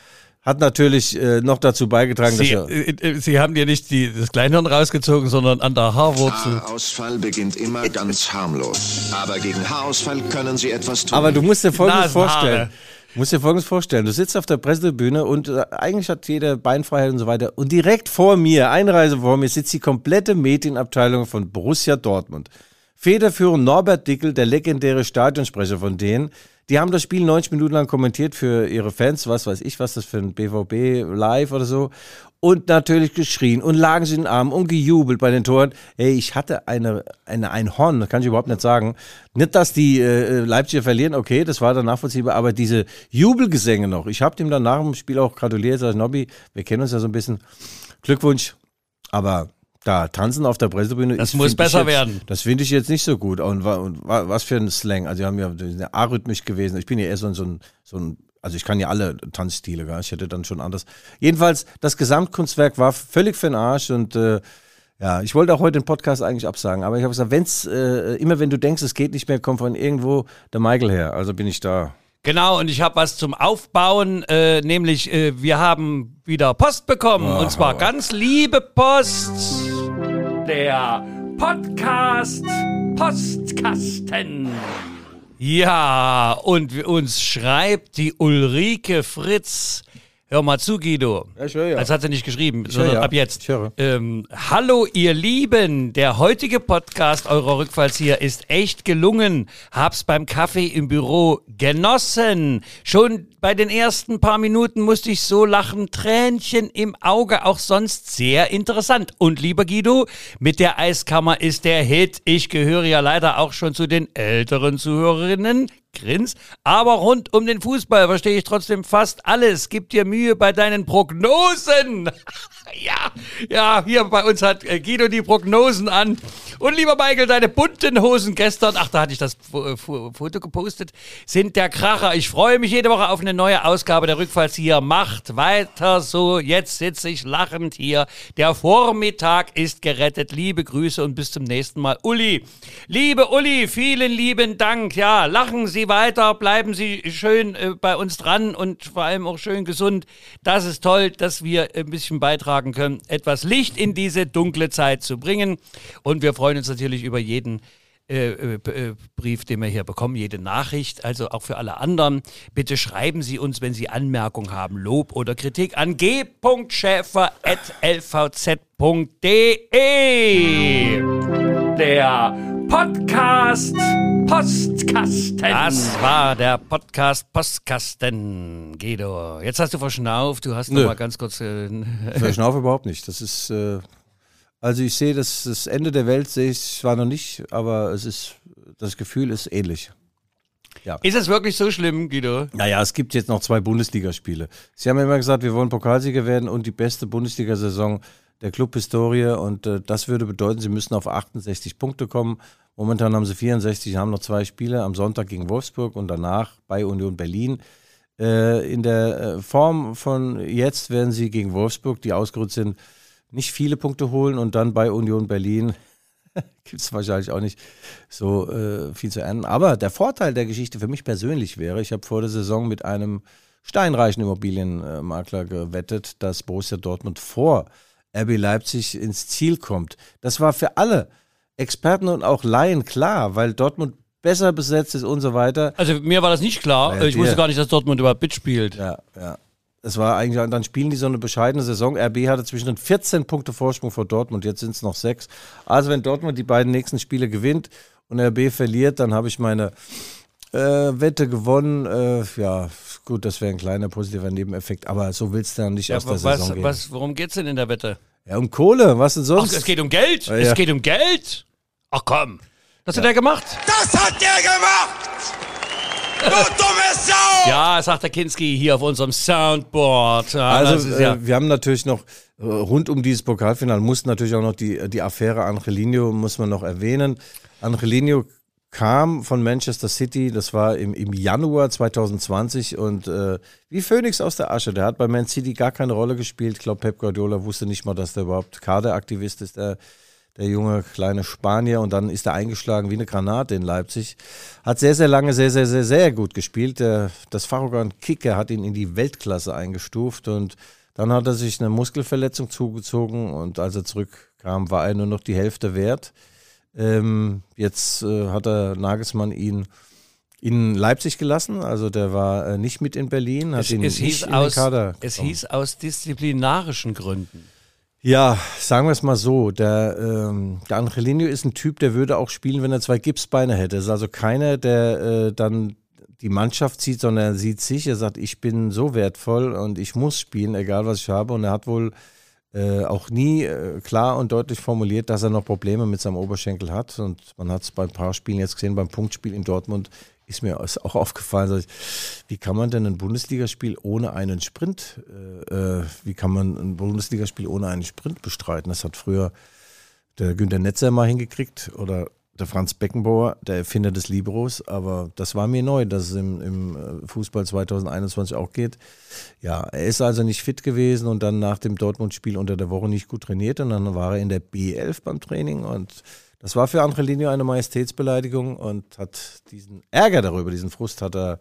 hat natürlich äh, noch dazu beigetragen, Sie, dass er... äh, äh, Sie haben dir nicht die, das Kleinhirn rausgezogen, sondern an der Haarwurzel. Haarausfall beginnt immer ganz harmlos. Aber gegen Haarausfall können Sie etwas tun. Aber du musst dir Folgendes vorstellen. Du musst dir Folgendes vorstellen. Du sitzt auf der Pressetribüne und äh, eigentlich hat jeder Beinfreiheit und so weiter. Und direkt vor mir, Einreise vor mir, sitzt die komplette Medienabteilung von Borussia Dortmund. Federführend Norbert Dickel, der legendäre Stadionsprecher von denen. Die haben das Spiel 90 Minuten lang kommentiert für ihre Fans, was weiß ich, was das für ein BVB Live oder so. Und natürlich geschrien und lagen sie in den Armen und gejubelt bei den Toren. Ey, ich hatte eine, eine, ein Horn, das kann ich überhaupt nicht sagen. Nicht, dass die äh, Leipziger verlieren, okay, das war dann nachvollziehbar, aber diese Jubelgesänge noch. Ich habe dem dann nach dem Spiel auch gratuliert, sag Nobby, wir kennen uns ja so ein bisschen. Glückwunsch. Aber da tanzen auf der Pressetribüne. Das muss besser jetzt, werden. Das finde ich jetzt nicht so gut. Und, und wa- was für ein Slang. Also, die haben ja ja arrhythmisch gewesen. Ich bin ja eher so ein, so ein, so ein also ich kann ja alle Tanzstile, gell? ich hätte dann schon anders. Jedenfalls, das Gesamtkunstwerk war völlig für den Arsch und äh, ja, ich wollte auch heute den Podcast eigentlich absagen, aber ich habe gesagt, wenn's, äh, immer wenn du denkst, es geht nicht mehr, kommt von irgendwo der Michael her. Also bin ich da. Genau, und ich habe was zum Aufbauen, äh, nämlich äh, wir haben wieder Post bekommen. und zwar ganz liebe Post. Der Podcast Postkasten. Ja, und uns schreibt die Ulrike Fritz. Hör mal zu, Guido. Ja, ich höre ja. Das hat sie nicht geschrieben, höre sondern ja. ab jetzt. Ich höre. Ähm, hallo, ihr Lieben. Der heutige Podcast eurer Rückfallzieher ist echt gelungen. Hab's beim Kaffee im Büro genossen. Schon bei den ersten paar Minuten musste ich so lachen. Tränchen im Auge, auch sonst sehr interessant. Und lieber Guido, mit der Eiskammer ist der Hit. Ich gehöre ja leider auch schon zu den älteren Zuhörerinnen. Grins. Aber rund um den Fußball verstehe ich trotzdem fast alles. Gib dir Mühe bei deinen Prognosen. ja, ja, hier bei uns hat äh, Guido die Prognosen an. Und lieber Michael, deine bunten Hosen gestern, ach, da hatte ich das äh, Foto gepostet, sind der Kracher. Ich freue mich jede Woche auf eine neue Ausgabe der Rückfalls hier. Macht weiter so. Jetzt sitze ich lachend hier. Der Vormittag ist gerettet. Liebe Grüße und bis zum nächsten Mal. Uli, liebe Uli, vielen lieben Dank. Ja, lachen Sie weiter, bleiben Sie schön äh, bei uns dran und vor allem auch schön gesund. Das ist toll, dass wir ein bisschen beitragen können, etwas Licht in diese dunkle Zeit zu bringen. Und wir freuen uns natürlich über jeden äh, äh, äh, Brief, den wir hier bekommen, jede Nachricht, also auch für alle anderen. Bitte schreiben Sie uns, wenn Sie Anmerkungen haben, Lob oder Kritik an g.schäfer.lvz.de. Der Podcast Postkasten. Das war der Podcast Postkasten, Guido. Jetzt hast du verschnauft, du hast noch mal ganz kurz... Äh, Verschnaufe überhaupt nicht, das ist... Äh also ich sehe das, das Ende der Welt sehe ich zwar noch nicht, aber es ist, das Gefühl ist ähnlich. Ja. Ist es wirklich so schlimm, Guido? Naja, es gibt jetzt noch zwei Bundesligaspiele. Sie haben immer gesagt, wir wollen Pokalsieger werden und die beste Bundesliga-Saison der Clubhistorie. Und äh, das würde bedeuten, sie müssen auf 68 Punkte kommen. Momentan haben sie 64, haben noch zwei Spiele am Sonntag gegen Wolfsburg und danach bei Union Berlin. Äh, in der äh, Form von jetzt werden sie gegen Wolfsburg, die ausgerüstet sind, nicht viele Punkte holen und dann bei Union Berlin gibt es wahrscheinlich auch nicht so äh, viel zu ernten. Aber der Vorteil der Geschichte für mich persönlich wäre, ich habe vor der Saison mit einem steinreichen Immobilienmakler gewettet, dass Borussia Dortmund vor RB Leipzig ins Ziel kommt. Das war für alle Experten und auch Laien klar, weil Dortmund besser besetzt ist und so weiter. Also mir war das nicht klar. Ja, ich wusste gar nicht, dass Dortmund überhaupt mitspielt. Ja, ja. Es war eigentlich, dann spielen die so eine bescheidene Saison. RB hatte zwischen den 14 Punkte Vorsprung vor Dortmund, jetzt sind es noch sechs. Also wenn Dortmund die beiden nächsten Spiele gewinnt und RB verliert, dann habe ich meine äh, Wette gewonnen. Äh, ja, gut, das wäre ein kleiner positiver Nebeneffekt, aber so willst du dann nicht ja, aus der was, Saison gehen. Was, worum geht es denn in der Wette? Ja, um Kohle, was denn sonst? Ach, es geht um Geld? Ja, ja. Es geht um Geld? Ach komm, das hat er gemacht. Das hat der gemacht! Du dumme Sau! Ja, sagt der Kinski hier auf unserem Soundboard. Ja, also, ja äh, wir haben natürlich noch äh, rund um dieses Pokalfinale muss natürlich auch noch die, die Affäre Angelino, muss man noch erwähnen. Angelino kam von Manchester City, das war im, im Januar 2020 und äh, wie Phoenix aus der Asche. Der hat bei Man City gar keine Rolle gespielt. Ich glaube, Pep Guardiola wusste nicht mal, dass der überhaupt Kaderaktivist ist. Der der junge kleine Spanier und dann ist er eingeschlagen wie eine Granate in Leipzig. Hat sehr, sehr lange sehr, sehr, sehr, sehr gut gespielt. Der, das Fachogan Kicker hat ihn in die Weltklasse eingestuft und dann hat er sich eine Muskelverletzung zugezogen und als er zurückkam, war er nur noch die Hälfte wert. Ähm, jetzt äh, hat der Nagelsmann ihn in Leipzig gelassen, also der war äh, nicht mit in Berlin, hat es, ihn es nicht in aus, den Kader. Es hieß aus disziplinarischen Gründen. Ja, sagen wir es mal so. Der, ähm, der Angelino ist ein Typ, der würde auch spielen, wenn er zwei Gipsbeine hätte. Es ist also keiner, der äh, dann die Mannschaft zieht, sondern er sieht sich. Er sagt, ich bin so wertvoll und ich muss spielen, egal was ich habe. Und er hat wohl äh, auch nie äh, klar und deutlich formuliert, dass er noch Probleme mit seinem Oberschenkel hat. Und man hat es bei ein paar Spielen jetzt gesehen, beim Punktspiel in Dortmund ist mir auch aufgefallen, wie kann man denn ein Bundesligaspiel ohne einen Sprint, äh, äh, wie kann man ein Bundesligaspiel ohne einen Sprint bestreiten? Das hat früher der Günter Netzer mal hingekriegt oder der Franz Beckenbauer, der Erfinder des Liberos, aber das war mir neu, dass es im, im äh, Fußball 2021 auch geht. Ja, er ist also nicht fit gewesen und dann nach dem Dortmund-Spiel unter der Woche nicht gut trainiert und dann war er in der B11 beim Training und das war für Angelino eine Majestätsbeleidigung und hat diesen Ärger darüber, diesen Frust hat er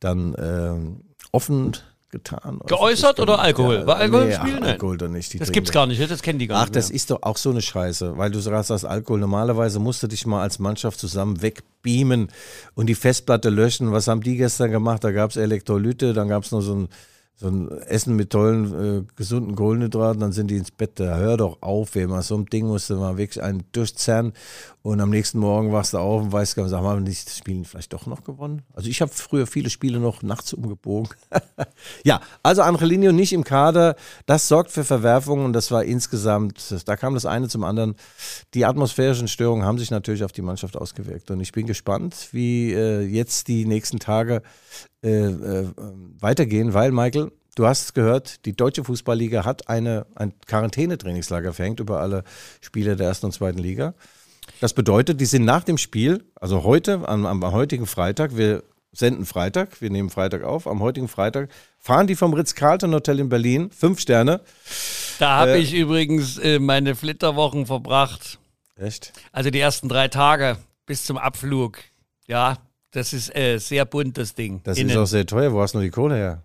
dann ähm, offen getan. Geäußert oder Alkohol? War Alkohol nee, im Spiel? Nein. Alkohol dann nicht. das gibt's gar nicht, das kennen die gar Ach, nicht. Ach, das ist doch auch so eine Scheiße, weil du sagst, das Alkohol. Normalerweise musst du dich mal als Mannschaft zusammen wegbeamen und die Festplatte löschen. Was haben die gestern gemacht? Da gab es Elektrolyte, dann gab es noch so ein so ein Essen mit tollen, äh, gesunden Kohlenhydraten, dann sind die ins Bett. Da hör doch auf, wer mal so ein Ding musste mal wirklich einen durchzerren und am nächsten Morgen wachst du auf und weißt sag mal, haben die das Spiel vielleicht doch noch gewonnen? Also ich habe früher viele Spiele noch nachts umgebogen. ja, also Angelino nicht im Kader, das sorgt für Verwerfungen und das war insgesamt, da kam das eine zum anderen. Die atmosphärischen Störungen haben sich natürlich auf die Mannschaft ausgewirkt und ich bin gespannt, wie äh, jetzt die nächsten Tage äh, äh, weitergehen, weil, Michael, du hast gehört, die Deutsche Fußballliga hat eine, ein Quarantänetrainingslager verhängt über alle Spieler der ersten und zweiten Liga. Das bedeutet, die sind nach dem Spiel, also heute, am, am heutigen Freitag, wir senden Freitag, wir nehmen Freitag auf, am heutigen Freitag fahren die vom Ritz-Carlton Hotel in Berlin, fünf Sterne. Da habe Äh, ich übrigens äh, meine Flitterwochen verbracht. Echt? Also die ersten drei Tage bis zum Abflug. Ja, das ist äh, sehr bunt, das Ding. Das Innen. ist auch sehr teuer. Wo hast du nur die Kohle her?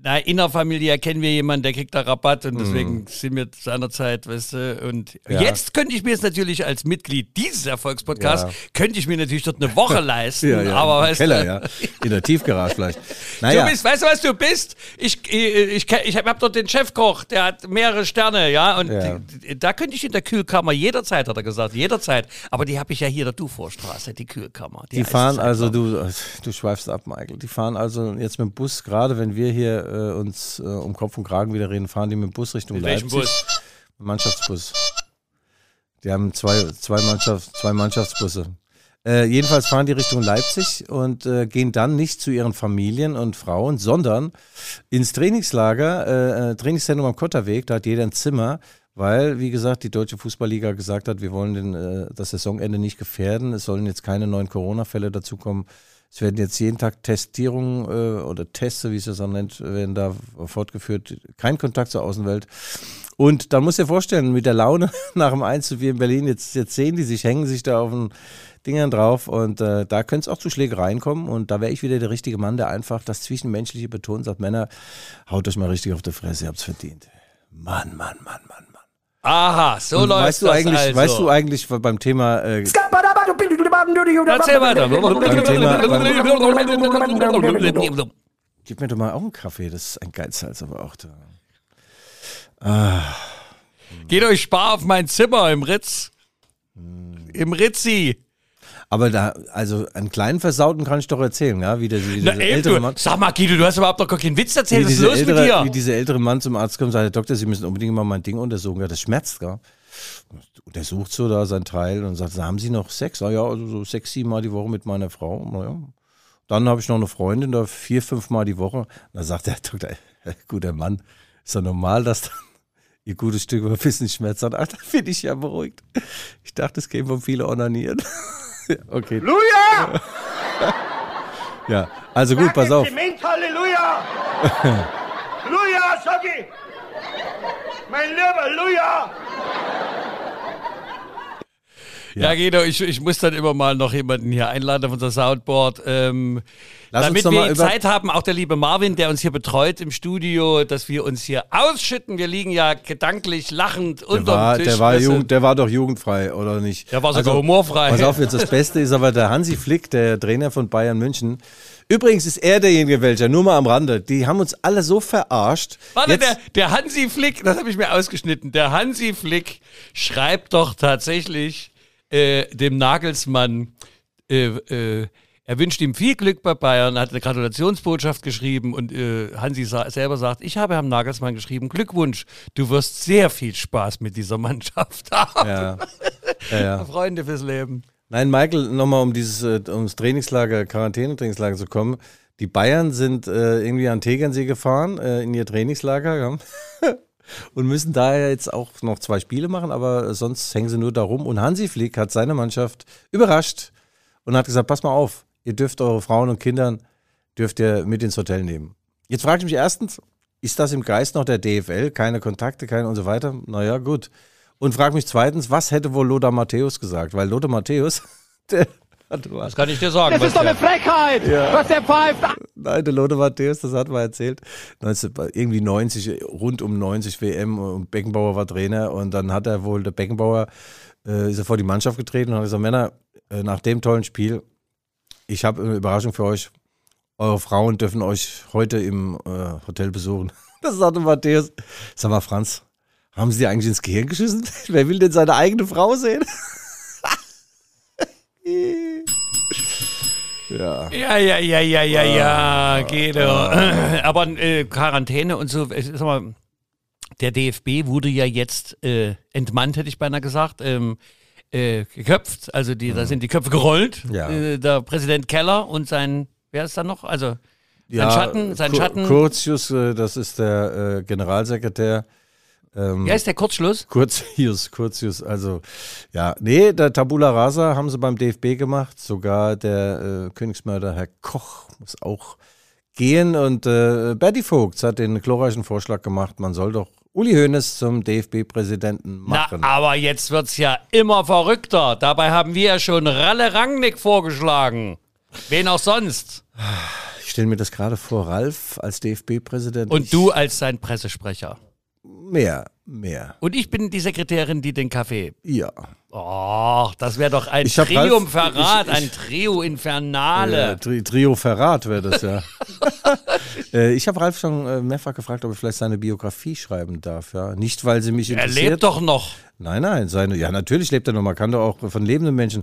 Na, innerfamiliär kennen wir jemanden, der kriegt da Rabatt und deswegen Mhm. sind wir seinerzeit, weißt du, und Ja. jetzt könnte ich mir es natürlich als Mitglied dieses Erfolgspodcasts, Ja. könnte ich mir natürlich dort eine Woche leisten, Ja, ja, aber weißt Keller, du, ja. In der Tiefgarage vielleicht. Naja, Du bist, weißt du, was du bist? Ich, ich, ich, ich habe dort den Chefkoch, der hat mehrere Sterne, ja, und die- da könnte ich in der Kühlkammer jederzeit, hat er gesagt, jederzeit. Aber die habe ich ja hier der Duvorstraße, die Kühlkammer. Die heißt fahren also, du, du schweifst ab, Michael. Die fahren also jetzt mit dem Bus, gerade wenn wir hier äh, uns äh, um Kopf und Kragen wieder reden, fahren die mit dem Bus Richtung Mit Leipzig. Bus? Mannschaftsbus. Die haben zwei, zwei, Mannschaft, zwei Mannschaftsbusse. Äh, jedenfalls fahren die Richtung Leipzig und äh, gehen dann nicht zu ihren Familien und Frauen, sondern ins Trainingslager, äh, äh, Trainingszentrum am Kotterweg. Da hat jeder ein Zimmer, weil, wie gesagt, die Deutsche Fußballliga gesagt hat, wir wollen den, äh, das Saisonende nicht gefährden. Es sollen jetzt keine neuen Corona-Fälle dazukommen. Es werden jetzt jeden Tag Testierungen äh, oder Tests, wie es das dann nennt, werden da fortgeführt. Kein Kontakt zur Außenwelt. Und dann musst du dir vorstellen, mit der Laune nach dem 1 zu 4 in Berlin, jetzt, jetzt sehen die sich, hängen sich da auf den Dingern drauf und äh, da könnte es auch zu Schlägereien kommen und da wäre ich wieder der richtige Mann, der einfach das Zwischenmenschliche betont, sagt, Männer, haut euch mal richtig auf die Fresse, ihr habt's verdient. Mann, Mann, Mann, Mann, Mann. Aha, so Und läuft weißt du das eigentlich, also. weißt du eigentlich beim Thema äh, Erzähl weiter. Gib mir doch mal auch einen Kaffee, das ist ein Geizhals aber auch da. Ah, Geht euch spar auf mein Zimmer im Ritz. Im Ritzi. aber da, also einen kleinen Versauten kann ich doch erzählen, ja, wie der, wie Na, eben, ältere du, Mann. sag mal, Guido, du hast überhaupt noch gar keinen Witz erzählt. Was ist los ältere, mit dir? Wie dieser ältere Mann zum Arzt kommt und sagt, Herr Doktor, Sie müssen unbedingt mal mein Ding untersuchen. Ja, das schmerzt, gell? Untersucht so da sein Teil und sagt, haben Sie noch Sex? Ah ja, also so sechs, sieben Mal die Woche mit meiner Frau. Naja. Dann habe ich noch eine Freundin, da vier, fünf Mal die Woche. Da sagt der Doktor, guter Mann, ist doch normal, dass dann ihr gutes Stück über ein bisschen Schmerz hat. Ach, da bin ich ja beruhigt. Ich dachte, es käme von viele Onanieren. Okay. Halleluja! Ja, also gut, pass auf. Halleluja! Halleluja, sag ich! Mein lieber Halleluja! Ja, Guido, ich, ich muss dann immer mal noch jemanden hier einladen auf unser Soundboard. Ähm, Lass uns damit wir Zeit haben, auch der liebe Marvin, der uns hier betreut im Studio, dass wir uns hier ausschütten. Wir liegen ja gedanklich lachend Der unterm war, Tisch. der, war. Jugend, der war doch jugendfrei, oder nicht? Der war sogar humorfrei. Pass auf, jetzt das Beste ist aber der Hansi Flick, der Trainer von Bayern München. Übrigens ist er derjenige, welcher, nur mal am Rande, die haben uns alle so verarscht. Warte, Jetzt- der, der Hansi Flick, das habe ich mir ausgeschnitten. Der Hansi Flick schreibt doch tatsächlich äh, dem Nagelsmann, äh, äh, er wünscht ihm viel Glück bei Bayern, hat eine Gratulationsbotschaft geschrieben und äh, Hansi sa selber sagt, ich habe Herrn Nagelsmann geschrieben, Glückwunsch, du wirst sehr viel Spaß mit dieser Mannschaft haben. ja. Ja, ja. Freunde fürs Leben. Nein, Michael, nochmal um dieses, äh, ums Trainingslager, Quarantänetrainingslager zu kommen. Die Bayern sind äh, irgendwie an Tegernsee gefahren, äh, in ihr Trainingslager, ja. Und müssen daher jetzt auch noch zwei Spiele machen, aber sonst hängen sie nur da rum. Und Hansi Flick hat seine Mannschaft überrascht und hat gesagt, pass mal auf, ihr dürft eure Frauen und Kindern, dürft ihr mit ins Hotel nehmen. Jetzt frage ich mich erstens, ist das im Geist noch der DFL? Keine Kontakte, keine und so weiter? Naja, gut. Und frage mich zweitens, was hätte wohl Lothar Matthäus gesagt? Weil Lothar Matthäus, der Das kann ich dir sagen. Das was ist doch eine Frechheit, was der pfeift. Nein, der Lothar Matthäus, das hat man erzählt. 19, irgendwie 90, rund um 90 WM und Beckenbauer war Trainer und dann hat er wohl, der Beckenbauer, äh, ist er vor die Mannschaft getreten und hat gesagt, Männer, äh, nach dem tollen Spiel, ich habe eine Überraschung für euch. eure Frauen dürfen euch heute im äh, Hotel besuchen. Das sagte Matthäus. Sag mal, Franz, haben sie dir eigentlich ins Gehirn geschissen? Wer will denn seine eigene Frau sehen? ja. Ja, ja, ja, ja, ja, ja, geht doch. Aber äh, Quarantäne und so, äh, sag mal, der DFB wurde ja jetzt äh, entmannt, hätte ich beinahe gesagt, ähm, äh, geköpft. Also die, da sind die Köpfe gerollt. Ja. Äh, der Präsident Keller und sein, wer ist da noch? Also sein Ja, Schatten, sein Kur- Schatten. Curtius, äh, das ist der äh, Generalsekretär. Ähm, Wer ist der Kurzschluss? Curtius, Curtius, also ja, nee, der Tabula Rasa haben sie beim DFB gemacht. Sogar der äh, Königsmörder Herr Koch muss auch gehen. Und äh, Berti Vogts hat den glorreichen Vorschlag gemacht, man soll doch Uli Hoeneß zum DFB-Präsidenten machen. Na, aber jetzt wird's ja immer verrückter. Dabei haben wir ja schon Ralle Rangnick vorgeschlagen. Wen auch sonst. ich stelle mir das gerade vor, Ralf als DFB-Präsident. Und du als sein Pressesprecher. Mehr, mehr. Und ich bin die Sekretärin, die den Kaffee. Ja. Oh, das wäre doch ein Ich ich- ich- ein Trio Infernale. Äh, Tri Trio Verrat wäre das ja. äh, ich habe Ralf schon äh, mehrfach gefragt, ob er vielleicht seine Biografie schreiben darf. Ja. Nicht, weil sie mich er interessiert. lebt doch noch. Nein, nein, seine, ja, natürlich lebt er noch. Man kann doch auch von lebenden Menschen.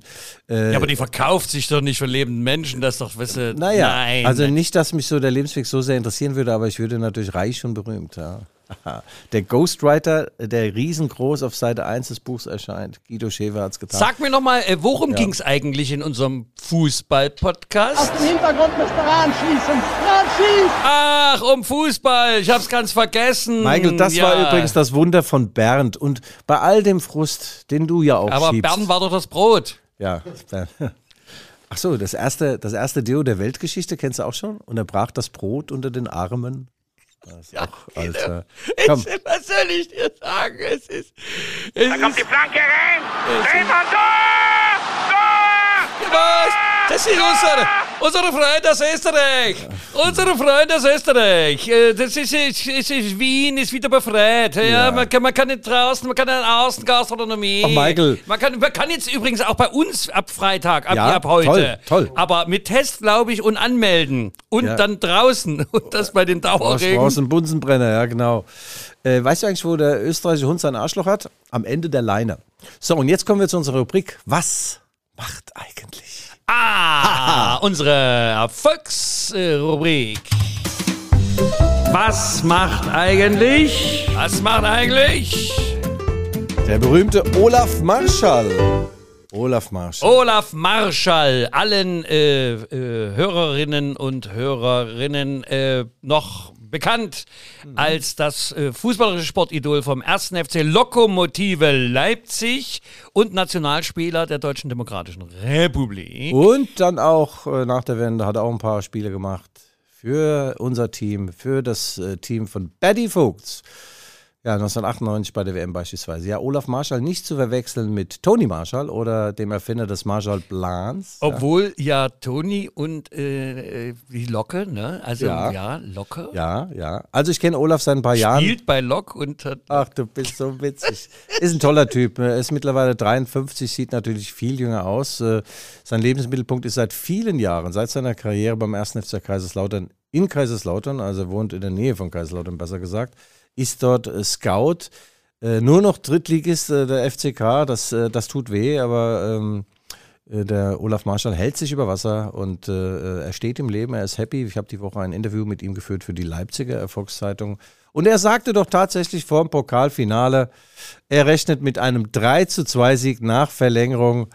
Äh, Ja, aber die verkauft sich doch nicht für lebenden Menschen, das ist doch, wisse. naja, nein. also nicht, dass mich so der Lebensweg so sehr interessieren würde, aber ich würde natürlich reich und berühmt. Ja. Der Ghostwriter, der riesengroß auf Seite 1 des Buchs erscheint. Guido Schäfer hat es getan. Sag mir nochmal, äh, worum ging's eigentlich in unserem Fußball-Podcast? Im Hintergrund müsste Rahn schießen. Rahn schießt! Ach, um Fußball, ich hab's ganz vergessen. Michael, das ja. war übrigens das Wunder von Bernd. Und bei all dem Frust, den du ja auch Aber schiebst. Bern war doch das Brot. Ja, Bernd. Ach so, das erste, das erste Deo der Weltgeschichte kennst du auch schon? Und er brach das Brot unter den Armen. Das ist auch, Alter. Komm, Ich, was soll ich dir sagen? Es ist. Es Da kommt die Flanke rein. Drehmann, Tor! Tor! was? Das ist unsere, unsere Freunde aus Österreich. Unsere Freunde aus Österreich. Äh, Das ist, ist, ist, ist Wien ist wieder befreit. Ja, Ja. Man, kann, man kann nicht draußen, man kann in Außengastronomie. Ach, Michael. Man kann, man kann jetzt übrigens auch bei uns ab Freitag, ab, Ja, ab heute. toll, toll. Aber mit Test, glaube ich, und anmelden. Und Ja. dann draußen. Und das bei den Dauerregen. brauchst einen Bunsenbrenner, ja, genau. Äh, weißt du eigentlich, wo der österreichische Hund sein Arschloch hat? Am Ende der Leine. So, und jetzt kommen wir zu unserer Rubrik. Was macht eigentlich? Ah, unsere Erfolgsrubrik. Was macht eigentlich? Was macht eigentlich? Der berühmte Olaf Marschall. Olaf Marschall. Olaf Marschall, allen äh, äh, Hörerinnen und Hörerinnen äh, noch bekannt als das äh, fußballerische Sportidol vom 1. FC Lokomotive Leipzig und Nationalspieler der Deutschen Demokratischen Republik. Und dann auch äh, nach der Wende hat er auch ein paar Spiele gemacht für unser Team, für das äh, Team von Betty Vogts. Ja, 1998 bei der WM beispielsweise. Ja, Olaf Marschall nicht zu verwechseln mit Tony Marshall oder dem Erfinder des Marshall-Plans. Obwohl ja Toni und äh, die Locke, ne? Also ja, Ja. Locke. Ja, ja. Also ich kenne Olaf seit ein paar Jahren. Spielt bei Lok und hat Ach, du bist so witzig. Ist ein toller Typ. Er ist mittlerweile 53, sieht natürlich viel jünger aus. Äh, Sein Lebensmittelpunkt ist seit vielen Jahren, seit seiner Karriere beim 1. FC Kaiserslautern in Kaiserslautern, also wohnt in der Nähe von Kaiserslautern, besser gesagt, ist dort äh, Scout. Äh, Nur noch Drittligist äh, der FCK, das, das tut weh, aber ähm, äh, der Olaf Marschall hält sich über Wasser und äh, er steht im Leben, er ist happy. Ich habe die Woche ein Interview mit ihm geführt für die Leipziger Erfolgszeitung. Und er sagte doch tatsächlich vor dem Pokalfinale, er rechnet mit einem 3 zu 2 Sieg nach Verlängerung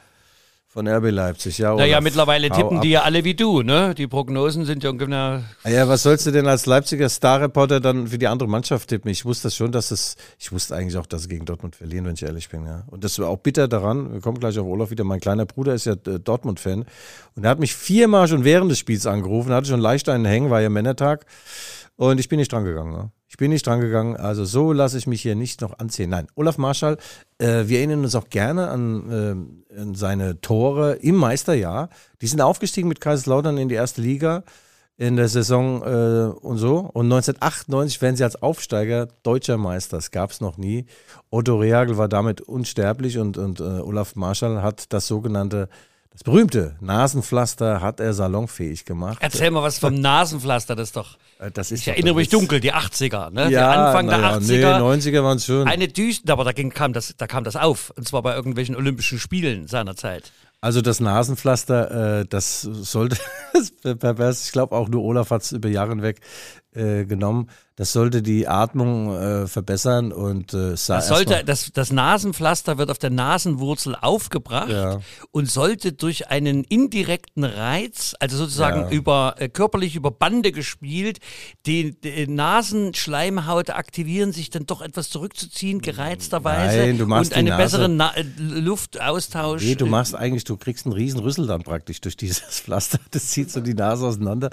von RB Leipzig. Ja, Naja, mittlerweile tippen die ja alle wie du, ne? Die Prognosen sind ja ungefähr. Ah Ja, was sollst du denn als Leipziger Starreporter dann für die andere Mannschaft tippen? Ich wusste das schon, dass es, ich wusste eigentlich auch, dass sie gegen Dortmund verlieren, wenn ich ehrlich bin. Ja. Und das war auch bitter daran, wir kommen gleich auf Olaf wieder, mein kleiner Bruder ist ja äh, Dortmund-Fan und er hat mich viermal schon während des Spiels angerufen, hatte schon leicht einen Hängen, war ja Männertag und ich bin nicht dran gegangen. Ne? Ich bin nicht dran gegangen, also so lasse ich mich hier nicht noch anziehen. Nein, Olaf Marschall, äh, wir erinnern uns auch gerne an, äh, an seine Tore im Meisterjahr. Die sind aufgestiegen mit Kaiserslautern in die erste Liga in der Saison äh, und so. Und 1998 werden sie als Aufsteiger deutscher Meister. Das gab es noch nie. Otto Rehagel war damit unsterblich und, und äh, Olaf Marschall hat das sogenannte, das berühmte Nasenpflaster hat er salonfähig gemacht. Erzähl mal was vom Nasenpflaster, das ist doch. Äh, Das ist Ich doch erinnere der mich dunkel, die 80er, ne? Ja, der Anfang der naja, 80er. Nee, 90er waren es schon. Eine Düste, aber da, ging, kam das, da kam das auf. Und zwar bei irgendwelchen Olympischen Spielen seinerzeit. Also das Nasenpflaster, äh, das sollte, pervers, ich glaube auch nur Olaf hat es über Jahre hinweg äh, genommen, das sollte die Atmung äh, verbessern und äh, Das, sollte, das, das Nasenpflaster wird auf der Nasenwurzel aufgebracht Ja. und sollte durch einen indirekten Reiz, also sozusagen Ja. über äh, körperlich über Bande gespielt, die, die Nasenschleimhaut aktivieren, sich dann doch etwas zurückzuziehen, gereizterweise Nein, du machst und einen Nase- besseren Na äh, Luftaustausch. Nee, du äh, machst eigentlich, du kriegst einen riesen Rüssel dann praktisch durch dieses Pflaster. Das zieht so die Nase auseinander.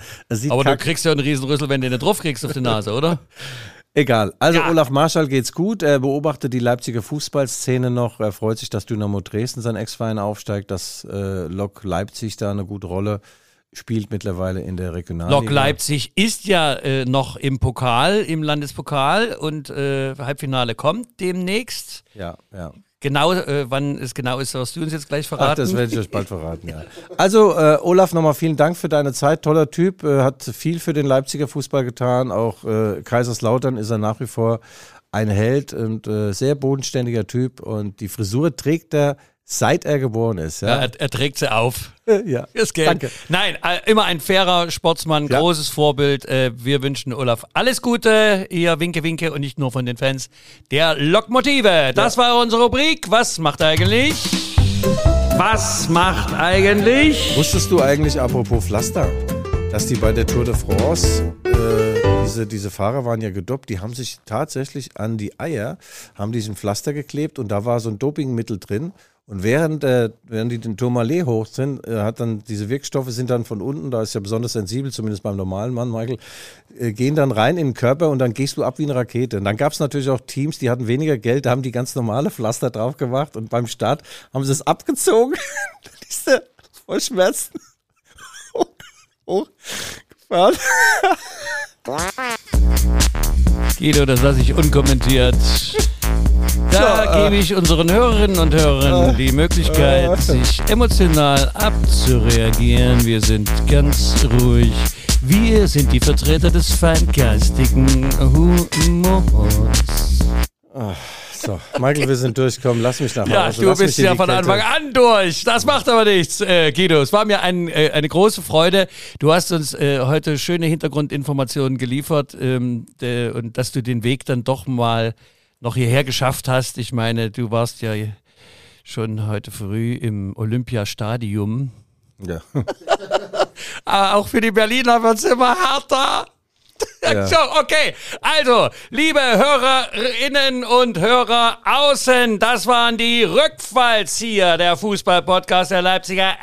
Aber du kriegst ja einen Riesenrüssel, wenn du den drauf kriegst auf die Nase, oder? Egal. Also Ja. Olaf Marschall geht's gut. Er beobachtet die Leipziger Fußballszene noch. Er freut sich, dass Dynamo Dresden, sein Ex-Verein, aufsteigt, dass äh, Lok Leipzig da eine gute Rolle spielt mittlerweile in der Regionalliga. Lok Leipzig ist ja äh, noch im Pokal, im Landespokal und äh, Halbfinale kommt demnächst. Ja, ja. Genau, äh, wann es genau ist, wirst du uns jetzt gleich verraten. Ach, das werde ich euch bald verraten, ja. Also, äh, Olaf, nochmal vielen Dank für deine Zeit. Toller Typ, äh, hat viel für den Leipziger Fußball getan. Auch äh, Kaiserslautern ist er nach wie vor ein Held und äh, sehr bodenständiger Typ. Und die Frisur trägt er, seit er geboren ist. ja, Ja, er, er trägt sie auf. ja. Das geht. Danke. Nein, äh, immer ein fairer Sportsmann, Ja. großes Vorbild. Äh, wir wünschen Olaf alles Gute, ihr Winke Winke und nicht nur von den Fans der Lokmotive. Das war unsere Rubrik. Was macht eigentlich? Was macht eigentlich? Wusstest du eigentlich, apropos Pflaster, dass die bei der Tour de France, äh, diese, diese Fahrer waren ja gedoppt, die haben sich tatsächlich an die Eier, haben diesen Pflaster geklebt und da war so ein Dopingmittel drin. Und während, äh, während die den Tourmalet hoch sind, äh, hat dann diese Wirkstoffe sind dann von unten, da ist ja besonders sensibel, zumindest beim normalen Mann, Michael, äh, gehen dann rein in den Körper und dann gehst du ab wie eine Rakete. Und dann gab es natürlich auch Teams, die hatten weniger Geld, da haben die ganz normale Pflaster drauf gemacht und beim Start haben sie es abgezogen. dann ist der voll Schmerzen hochgefahren. Guido, das lasse ich unkommentiert. Da So, äh. gebe ich unseren Hörerinnen und Hörern die Möglichkeit, sich emotional abzureagieren. Wir sind ganz ruhig. Wir sind die Vertreter des feingeistigen Humors. So, Michael, wir sind durchgekommen. Lass mich nach Hause. Ja, du Lass mich bist ja von. Anfang an durch. Das macht aber nichts, äh, Guido. Es war mir ein, äh, eine große Freude. Du hast uns äh, heute schöne Hintergrundinformationen geliefert ähm, äh, und dass du den Weg dann doch mal noch hierher geschafft hast. Ich meine, du warst ja schon heute früh im Olympiastadium. Ja. Aber auch für die Berliner wird es immer härter. Ja. So, okay. Also, liebe Hörerinnen und Hörer außen, das waren die Rückfallzieher der Fußball-Podcast der Leipziger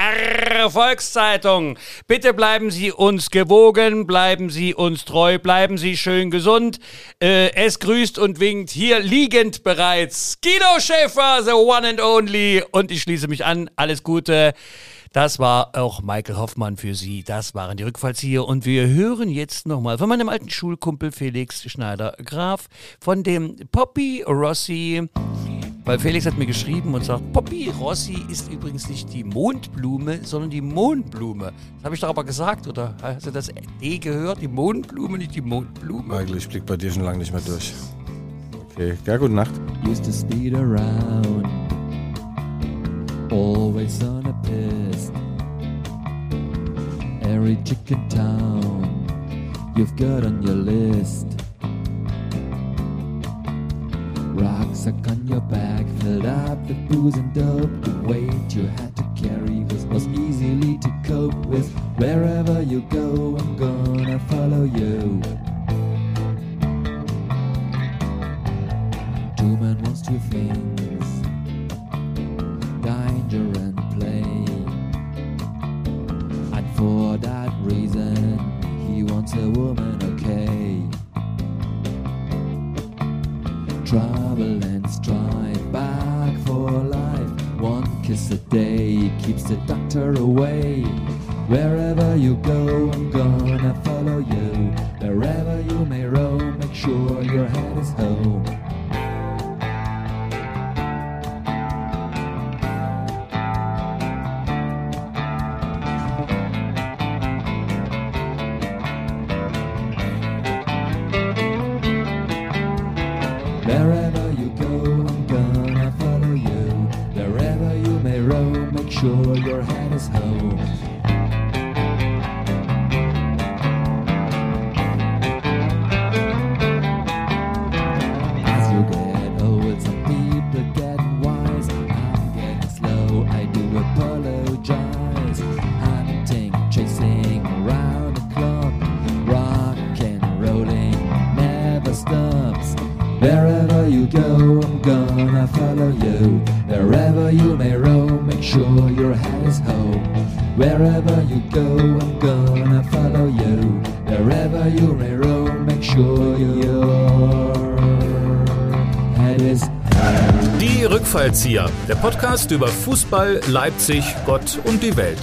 Volkszeitung. Bitte bleiben Sie uns gewogen, bleiben Sie uns treu, bleiben Sie schön gesund. Äh, es grüßt und winkt hier liegend bereits Guido Schäfer, the one and only. Und ich schließe mich an. Alles Gute. Das war auch Michael Hoffmann für Sie. Das waren die Rückfallzieher. Und wir hören jetzt nochmal von meinem alten Schulkumpel Felix Schneider-Graf, von dem Poppy Rossi. Weil Felix hat mir geschrieben und sagt, Poppy Rossi ist übrigens nicht die Mondblume, sondern die Mondblume. Das habe ich doch aber gesagt, oder? Hast du das D gehört? Die Mondblume, nicht die Mondblume? Michael, ich blick bei dir schon lange nicht mehr durch. Okay, ja, gute Nacht. Used to speed around, always on a piss. Every chicken town you've got on your list. Rucksack on your back, filled up with booze and dope. The weight you had to carry was, easily to cope with. Wherever you go, I'm gonna follow you. Two men wants two things and play. And for that reason, he wants a woman, okay. Trouble and strife, back for life. One kiss a day keeps the doctor away. Wherever you go, I'm gonna follow you. Wherever you may roam, make sure your head is home. Drahtzieher, der Podcast über Fußball, Leipzig, Gott und die Welt.